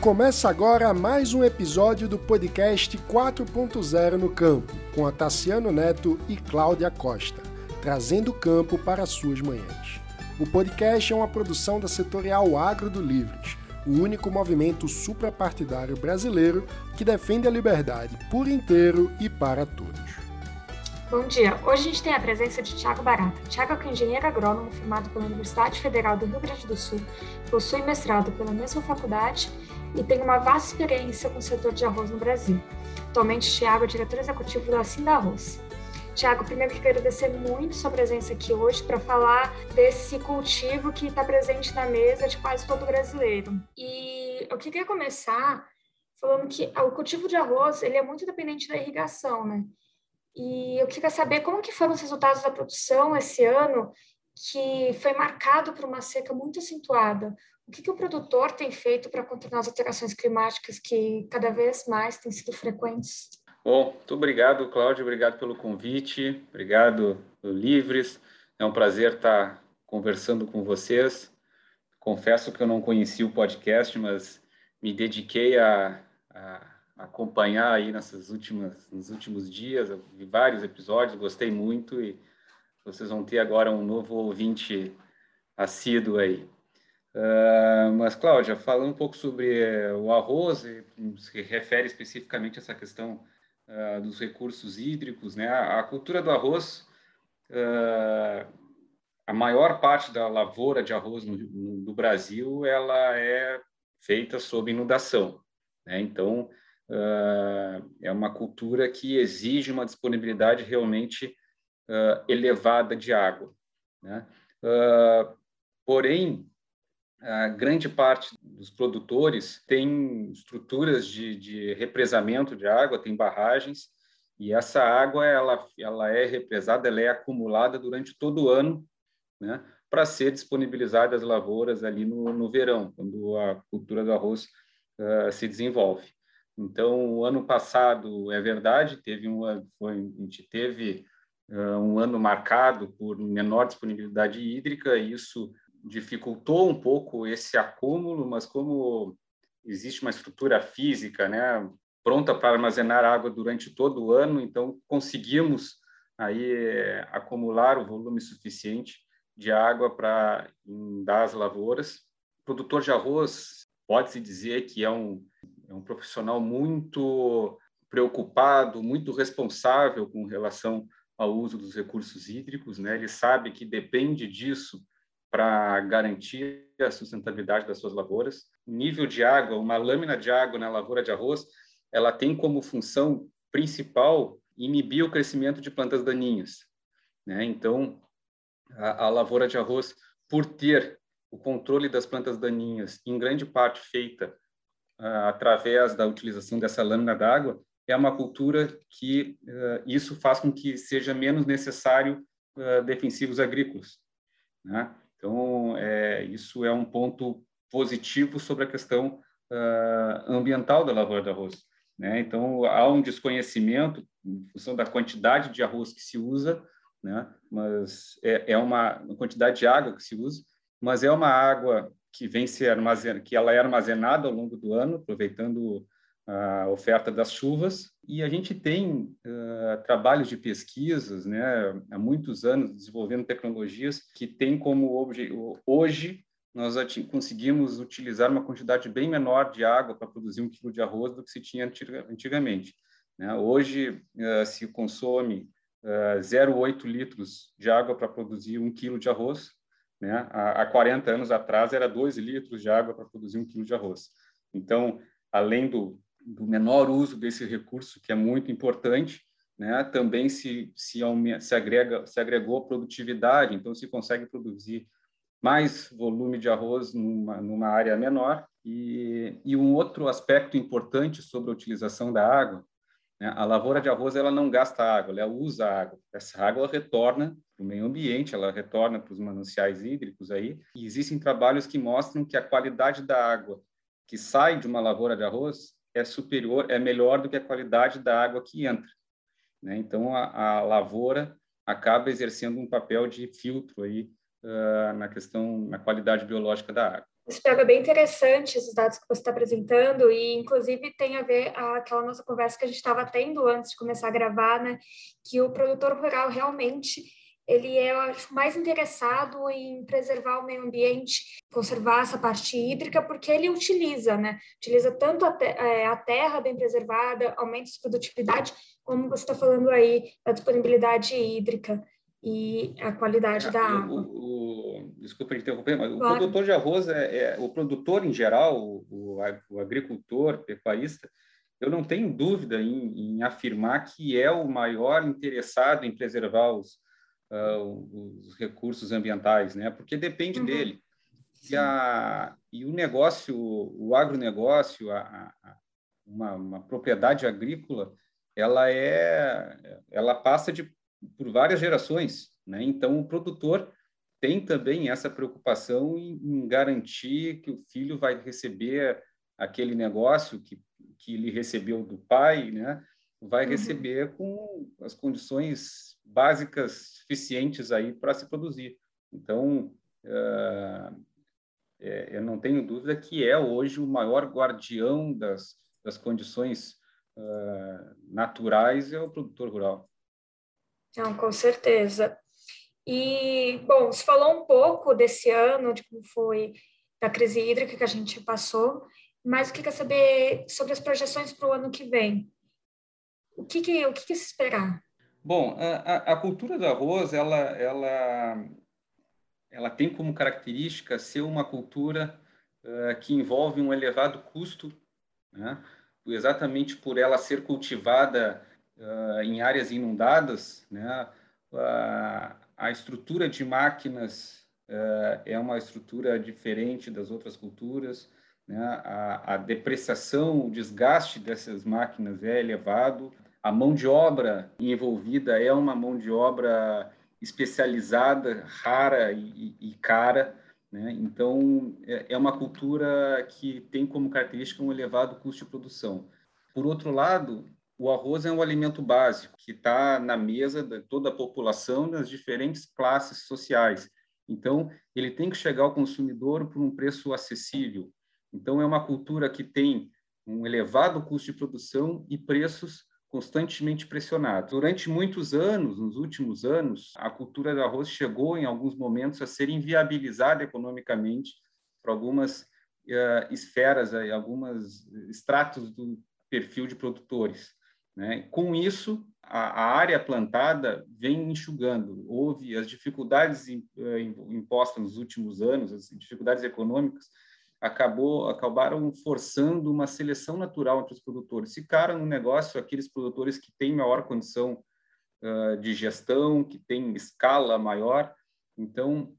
Começa agora mais um episódio do podcast 4.0 no Campo, com a Tassiano Neto e Cláudia Costa, trazendo o campo para suas manhãs. O podcast é uma produção da setorial Agro do Livres, o único movimento suprapartidário brasileiro que defende a liberdade por inteiro e para todos. Bom dia. Hoje a gente tem a presença de Tiago Barata. Tiago é engenheiro agrônomo formado pela Universidade Federal do Rio Grande do Sul, possui mestrado pela mesma faculdade e tem uma vasta experiência com o setor de arroz no Brasil. Atualmente, Tiago é diretor executivo da Assim da Arroz. Tiago, primeiro quero agradecer muito sua presença aqui hoje para falar desse cultivo que está presente na mesa de quase todo brasileiro. E eu queria começar falando que o cultivo de arroz ele é muito dependente da irrigação, né? E eu queria saber como que foram os resultados da produção esse ano, que foi marcado por uma seca muito acentuada. O que, que o produtor tem feito para contornar as alterações climáticas que cada vez mais têm sido frequentes? Bom, muito obrigado, Cláudio. Obrigado pelo convite. Obrigado, Livres. É um prazer estar conversando com vocês. Confesso que eu não conhecia o podcast, mas me dediquei a, a acompanhar aí nessas últimas, nos últimos dias. Vi vários episódios, gostei muito e vocês vão ter agora um novo ouvinte assíduo aí. Uh, mas, Cláudia, falando um pouco sobre uh, o arroz, se refere especificamente a essa questão uh, dos recursos hídricos, né? A, cultura do arroz, a maior parte da lavoura de arroz no, no Brasil, ela é feita sob inundação, né? Então, é uma cultura que exige uma disponibilidade realmente elevada de água, né? porém, a grande parte dos produtores tem estruturas de, de, represamento de água, tem barragens, e essa água ela, ela é represada, ela é acumulada durante todo o ano, né, para ser disponibilizada às lavouras ali no, no verão, quando a cultura do arroz uh, se desenvolve. Então, o ano passado, é verdade, teve uma, foi, a gente teve uh, um ano marcado por menor disponibilidade hídrica, e isso dificultou um pouco esse acúmulo, mas como existe uma estrutura física, né, pronta para armazenar água durante todo o ano, então conseguimos aí é, acumular o volume suficiente de água para dar as lavouras. O produtor de arroz pode-se dizer que é um, é um profissional muito preocupado, muito responsável com relação ao uso dos recursos hídricos, né? Ele sabe que depende disso para garantir a sustentabilidade das suas lavouras. Nível de água, uma lâmina de água na lavoura de arroz, ela tem como função principal inibir o crescimento de plantas daninhas. Né? Então, a, a lavoura de arroz, por ter o controle das plantas daninhas, em grande parte feita uh, através da utilização dessa lâmina d'água, é uma cultura que uh, isso faz com que seja menos necessário uh, defensivos agrícolas. Né? Então, é, isso é um ponto positivo sobre a questão uh, ambiental da lavoura de arroz. Né? Então, há um desconhecimento em função da quantidade de arroz que se usa, né? mas é, é uma, uma quantidade de água que se usa, mas é uma água que vem ser armazenada, que ela é armazenada ao longo do ano, aproveitando a oferta das chuvas. E a gente tem uh, trabalhos de pesquisas, né, há muitos anos, desenvolvendo tecnologias que têm como objetivo. Hoje, nós conseguimos utilizar uma quantidade bem menor de água para produzir um quilo de arroz do que se tinha antigamente. Né? Hoje, uh, se consome uh, 0,8 litros de água para produzir um quilo de arroz. Né? Há, há 40 anos atrás, era 2 litros de água para produzir um quilo de arroz. Então, além do, do menor uso desse recurso, que é muito importante, né? também se, se, se, agrega, se agregou produtividade, então se consegue produzir mais volume de arroz numa, numa área menor. E, e um outro aspecto importante sobre a utilização da água, né? a lavoura de arroz ela não gasta água, ela usa água. Essa água retorna para o meio ambiente, ela retorna para os mananciais hídricos aí. E existem trabalhos que mostram que a qualidade da água que sai de uma lavoura de arroz é superior, é melhor do que a qualidade da água que entra. Né? Então, a, a, lavoura acaba exercendo um papel de filtro aí uh, na questão, na qualidade biológica da água. Isso pega bem interessante esses dados que você está apresentando e inclusive tem a ver aquela nossa conversa que a gente estava tendo antes de começar a gravar, né? Que o produtor rural realmente ele é, acho, mais interessado em preservar o meio ambiente, conservar essa parte hídrica, porque ele utiliza, né? Utiliza tanto a, te é, a terra bem preservada, aumenta a produtividade, como você está falando aí, da disponibilidade hídrica e a qualidade é, da água. O, o, desculpa interromper, mas claro. o produtor de arroz é, é, o produtor em geral, o, o agricultor, pecuarista, eu não tenho dúvida em, em, afirmar que é o maior interessado em preservar os, uh, os recursos ambientais, né? Porque depende uhum. dele. E, a, e o negócio, o agronegócio, a, a, uma, uma propriedade agrícola, ela é, ela passa de por várias gerações, né? Então o produtor tem também essa preocupação em, em, garantir que o filho vai receber aquele negócio que, que ele recebeu do pai, né? Vai uhum. receber com as condições básicas suficientes aí para se produzir. Então, uh, é, eu não tenho dúvida que é hoje o maior guardião das, das condições uh, naturais é o produtor rural. Não, com certeza. E, bom, você falou um pouco desse ano, de como foi da crise hídrica que a gente passou, mas o que quer saber sobre as projeções para o ano que vem? O que, que, o que, que se esperar? Bom, a, a, cultura do arroz, ela, ela, ela tem como característica ser uma cultura uh, que envolve um elevado custo, né? exatamente por ela ser cultivada uh, em áreas inundadas, né? Uh, a estrutura de máquinas uh, é uma estrutura diferente das outras culturas, né? a, a depreciação, o desgaste dessas máquinas é elevado, a mão de obra envolvida é uma mão de obra especializada, rara e, e cara, né? Então, é, é uma cultura que tem como característica um elevado custo de produção. Por outro lado, o arroz é um alimento básico que está na mesa de toda a população nas diferentes classes sociais. Então, ele tem que chegar ao consumidor por um preço acessível. Então, é uma cultura que tem um elevado custo de produção e preços constantemente pressionados. Durante muitos anos, nos últimos anos, a cultura do arroz chegou, em alguns momentos, a ser inviabilizada economicamente para algumas uh, esferas, uh, algumas estratos do perfil de produtores. Né? Com isso, a, a, área plantada vem enxugando. Houve as dificuldades eh, impostas nos últimos anos, as dificuldades econômicas, acabou acabaram forçando uma seleção natural entre os produtores. Ficaram no negócio aqueles produtores que têm maior condição uh, de gestão, que têm escala maior. Então,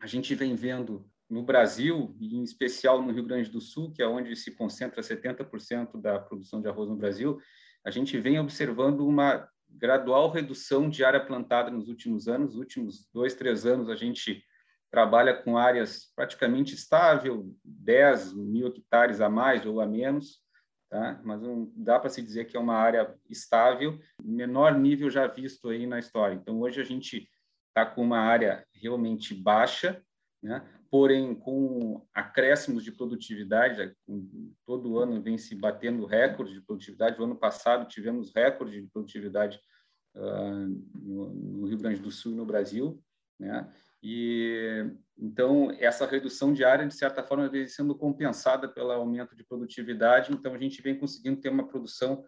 a gente vem vendo no Brasil, e em especial no Rio Grande do Sul, que é onde se concentra 70% da produção de arroz no Brasil, a gente vem observando uma gradual redução de área plantada nos últimos anos. Nos últimos dois, três anos, a gente trabalha com áreas praticamente estável, 10 mil hectares a mais ou a menos, tá? mas não dá para se dizer que é uma área estável, menor nível já visto aí na história. Então, hoje a gente está com uma área realmente baixa, né? porém com acréscimos de produtividade, todo ano vem se batendo recorde de produtividade. O ano passado tivemos recorde de produtividade uh, no, no, Rio Grande do Sul e no Brasil, né? E então essa redução de área de certa forma vem sendo compensada pelo aumento de produtividade. Então a gente vem conseguindo ter uma produção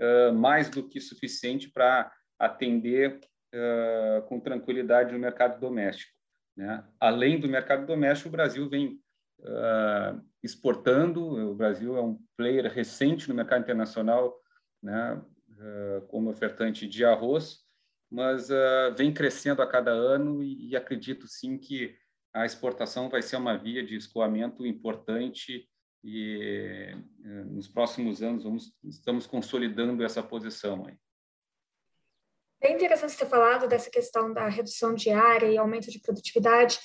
uh, mais do que suficiente para atender uh, com tranquilidade no mercado doméstico. Né? Além do mercado doméstico, o Brasil vem uh, exportando. O Brasil é um player recente no mercado internacional, né? como ofertante de arroz mas uh, vem crescendo a cada ano e, e, acredito sim que a exportação vai ser uma via de escoamento importante e uh, nos próximos anos vamos, estamos consolidando essa posição. Aí. É interessante ter falado dessa questão da redução de área e aumento de produtividade,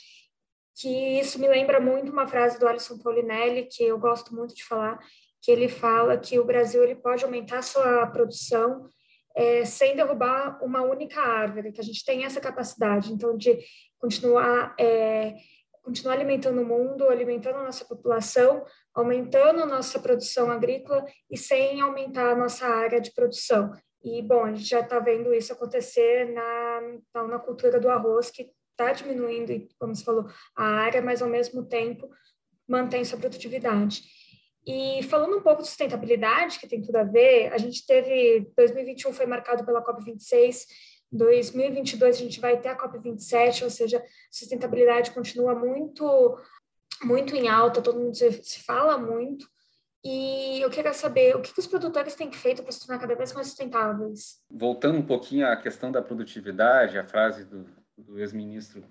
que isso me lembra muito uma frase do Alisson Paulinelli, que eu gosto muito de falar, que ele fala que o Brasil ele pode aumentar sua produção é, sem derrubar uma única árvore, que a gente tem essa capacidade, então, de continuar é, continuar alimentando o mundo, alimentando a nossa população, aumentando nossa produção agrícola e sem aumentar a nossa área de produção. E, bom, a gente já está vendo isso acontecer na, na cultura do arroz, que está diminuindo, como você falou, a área, mas ao mesmo tempo mantém sua produtividade. E falando um pouco de sustentabilidade, que tem tudo a ver, a gente teve 2021 foi marcado pela COP26, 2022 a gente vai ter a COP27, ou seja, sustentabilidade continua muito muito em alta, todo mundo se, fala muito. E eu queria saber o que, que os produtores têm feito para se tornar cada vez mais sustentáveis. Voltando um pouquinho à questão da produtividade, a frase do, do ex-ministro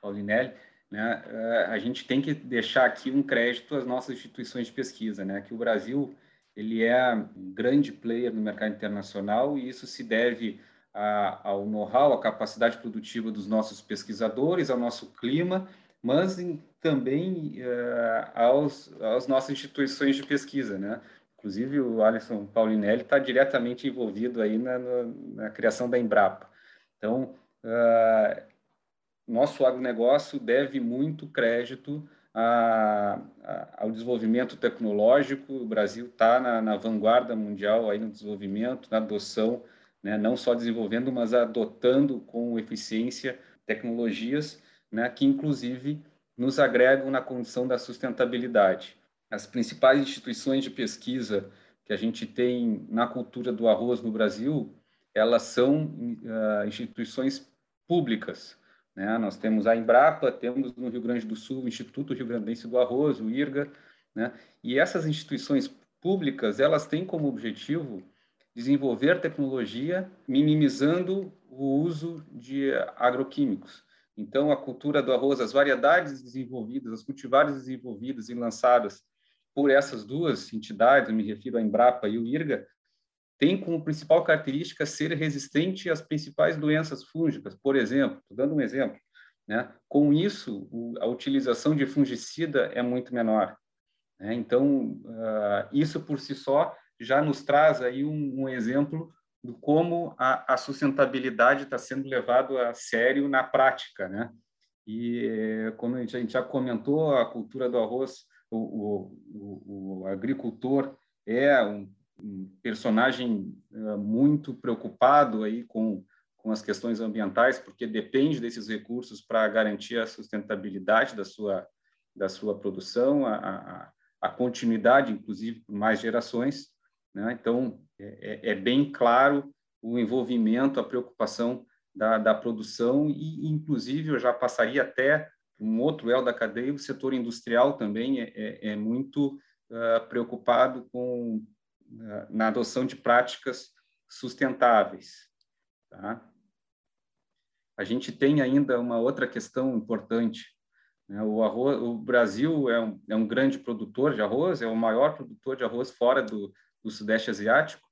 Paulinelli, né, eh, a gente tem que deixar aqui um crédito às nossas instituições de pesquisa, né, que o Brasil ele é um grande player no mercado internacional e isso se deve a, ao know-how, à capacidade produtiva dos nossos pesquisadores, ao nosso clima, mas em, também uh, aos, às nossas instituições de pesquisa, né? Inclusive o Alisson Paulinelli está diretamente envolvido aí na, na, na, criação da Embrapa. Então, uh, nosso agronegócio deve muito crédito a, a, ao desenvolvimento tecnológico. O Brasil está na, na, vanguarda mundial aí no desenvolvimento, na adoção, né, não só desenvolvendo, mas adotando com eficiência tecnologias né, que, inclusive, nos agregam na condição da sustentabilidade. As principais instituições de pesquisa que a gente tem na cultura do arroz no Brasil, elas são uh, instituições públicas, né? Nós temos a Embrapa, temos no Rio Grande do Sul o Instituto Rio Grandense do Arroz, o IRGA, né? e essas instituições públicas elas têm como objetivo desenvolver tecnologia minimizando o uso de agroquímicos. Então, a cultura do arroz, as variedades desenvolvidas, as cultivares desenvolvidas e lançadas por essas duas entidades, eu me refiro à Embrapa e o IRGA, tem como principal característica ser resistente às principais doenças fúngicas. Por exemplo, dando um exemplo, né? com isso, a utilização de fungicida é muito menor. Né? Então, uh, isso por si só já nos traz aí um, um exemplo do como a, a sustentabilidade está sendo levado a sério na prática, né? E como a gente, já comentou, a cultura do arroz, o, o, o agricultor é um personagem uh, muito preocupado aí com, com as questões ambientais, porque depende desses recursos para garantir a sustentabilidade da sua, da sua produção, a, a, a continuidade, inclusive, por mais gerações. Né? Então, é, é, é bem claro o envolvimento, a preocupação da, da produção e, inclusive, eu já passaria até um outro elo da cadeia, o setor industrial também é, é, é muito uh, preocupado com na adoção de práticas sustentáveis. Tá? A gente tem ainda uma outra questão importante. Né? O, arroz, o Brasil é um, é um grande produtor de arroz, é o maior produtor de arroz fora do, do Sudeste Asiático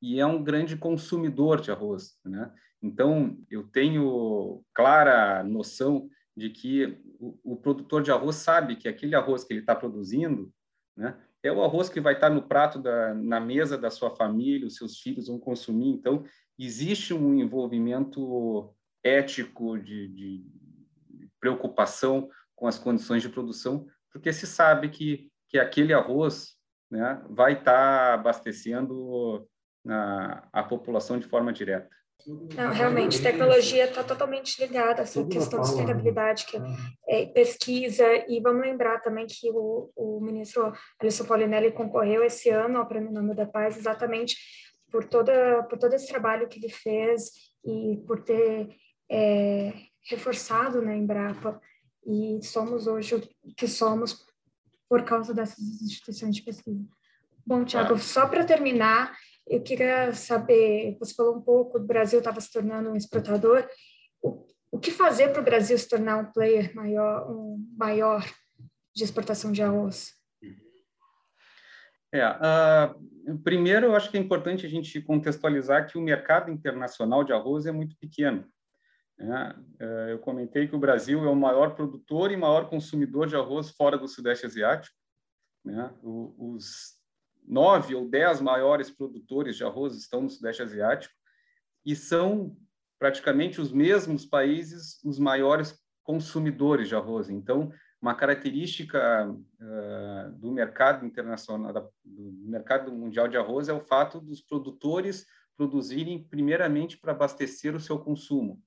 e é um grande consumidor de arroz. Né? Então, eu tenho clara noção de que o, o produtor de arroz sabe que aquele arroz que ele está produzindo né, é o arroz que vai estar no prato da, na mesa da sua família, os seus filhos vão consumir. Então, existe um envolvimento ético de, de preocupação com as condições de produção, porque se sabe que, que aquele arroz né, vai estar abastecendo a, a população de forma direta. Não, realmente, tecnologia está totalmente ligada a essa questão de sustentabilidade, que é, pesquisa, e vamos lembrar também que o, o ministro Alisson Paulinelli concorreu esse ano ao Prêmio Nobel da Paz exatamente por, toda, por todo esse trabalho que ele fez e por ter é, reforçado na né, Embrapa, e somos hoje o que somos por causa dessas instituições de pesquisa. Bom, Tiago, só para terminar, eu queria saber, você falou um pouco, o Brasil estava se tornando um exportador, o, o que fazer para o Brasil se tornar um player maior, um maior de exportação de arroz? É, uh, primeiro, eu acho que é importante a gente contextualizar que o mercado internacional de arroz é muito pequeno. Né? Uh, eu comentei que o Brasil é o maior produtor e maior consumidor de arroz fora do Sudeste Asiático. Né? O, os nove ou dez maiores produtores de arroz estão no Sudeste Asiático e são praticamente os mesmos países os maiores consumidores de arroz. Então, uma característica uh, do mercado internacional, do mercado mundial de arroz é o fato dos produtores produzirem primeiramente para abastecer o seu consumo,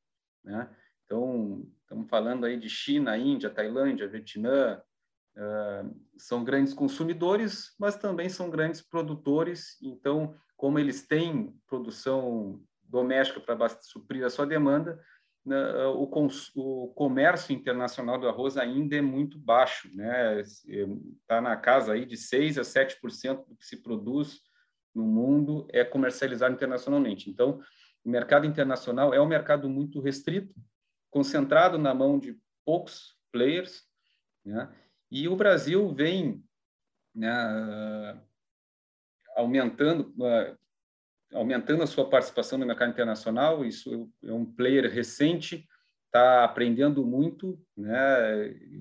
né? Então, estamos falando aí de China, Índia, Tailândia, Vietnã, uh, são grandes consumidores, mas também são grandes produtores. Então, como eles têm produção doméstica para suprir a sua demanda, né, o, o, comércio internacional do arroz ainda é muito baixo, né? Está na casa aí de 6 a 7% do que se produz no mundo é comercializado internacionalmente. Então, o mercado internacional é um mercado muito restrito, concentrado na mão de poucos players, né? E o Brasil vem né, aumentando, aumentando a sua participação no mercado internacional. Isso é um player recente, está aprendendo muito, né?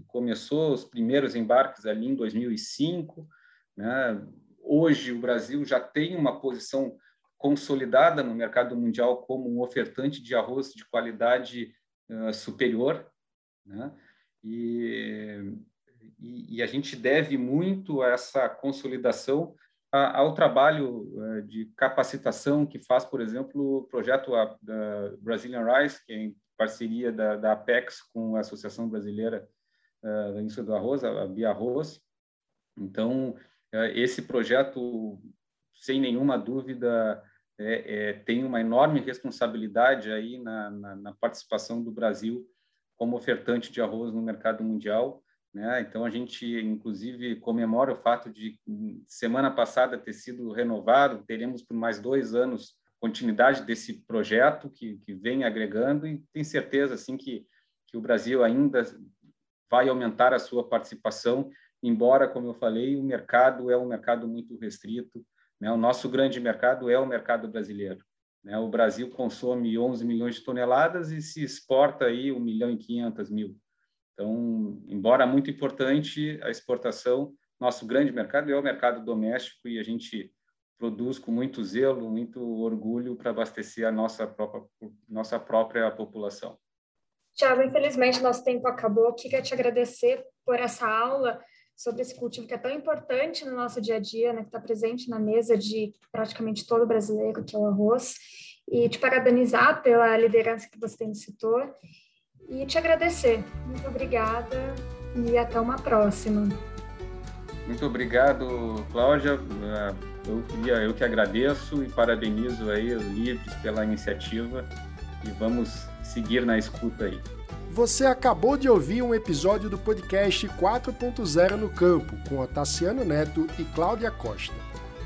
Começou os primeiros embarques ali em 2005, né? Hoje o Brasil já tem uma posição consolidada no mercado mundial como um ofertante de arroz de qualidade uh, superior, né? E, e, e, a gente deve muito a essa consolidação ao trabalho eh, de capacitação que faz, por exemplo, o projeto da Brazilian Rice, que é em parceria da, da Apex com a Associação Brasileira uh, da Indústria do Arroz, a Bia Arroz. Então, uh, esse projeto, sem nenhuma dúvida, é, é, tem uma enorme responsabilidade aí na, na, na participação do Brasil como ofertante de arroz no mercado mundial né? Então, a gente, inclusive, comemora o fato de, semana passada, ter sido renovado, teremos por mais dois anos continuidade desse projeto que, que vem agregando e tem certeza assim que, que o Brasil ainda vai aumentar a sua participação, embora, como eu falei, o mercado é um mercado muito restrito. Né? O nosso grande mercado é o mercado brasileiro. Né? O Brasil consome 11 milhões de toneladas e se exporta aí 1 milhão e 500 mil. Então, embora muito importante a exportação, nosso grande mercado é o mercado doméstico e a gente produz com muito zelo, muito orgulho para abastecer a nossa própria, nossa própria população. Tiago, infelizmente nosso tempo acabou. Queria te agradecer por essa aula sobre esse cultivo que é tão importante no nosso dia a dia, né, que está presente na mesa de praticamente todo brasileiro, que é o arroz, e te parabenizar pela liderança que você tem no setor e te agradecer. Muito obrigada e até uma próxima. Muito obrigado, Cláudia. Eu, queria, eu que agradeço e parabenizo aí os Livres pela iniciativa e vamos seguir na escuta aí. Você acabou de ouvir um episódio do podcast 4.0 no Campo, com Otaciano Neto e Cláudia Costa.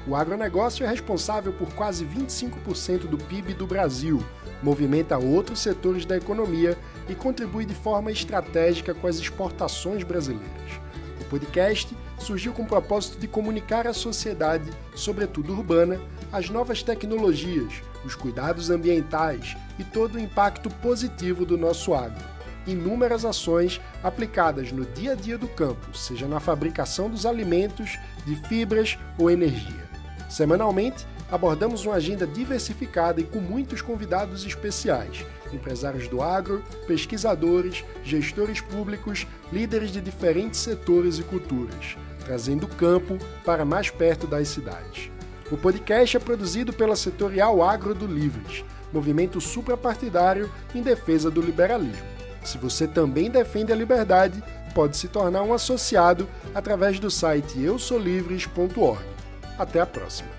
O agronegócio é responsável por quase 25% do PIB do Brasil movimenta outros setores da economia e contribui de forma estratégica com as exportações brasileiras. O podcast surgiu com o propósito de comunicar à sociedade, sobretudo urbana, as novas tecnologias, os cuidados ambientais e todo o impacto positivo do nosso agro. Inúmeras ações aplicadas no dia a dia do campo, seja na fabricação dos alimentos, de fibras ou energia. Semanalmente, abordamos uma agenda diversificada e com muitos convidados especiais, empresários do agro, pesquisadores, gestores públicos, líderes de diferentes setores e culturas, trazendo o campo para mais perto das cidades. O podcast é produzido pela Setorial Agro do Livres, movimento suprapartidário em defesa do liberalismo. Se você também defende a liberdade, pode se tornar um associado através do site eusolivres.org. Até a próxima!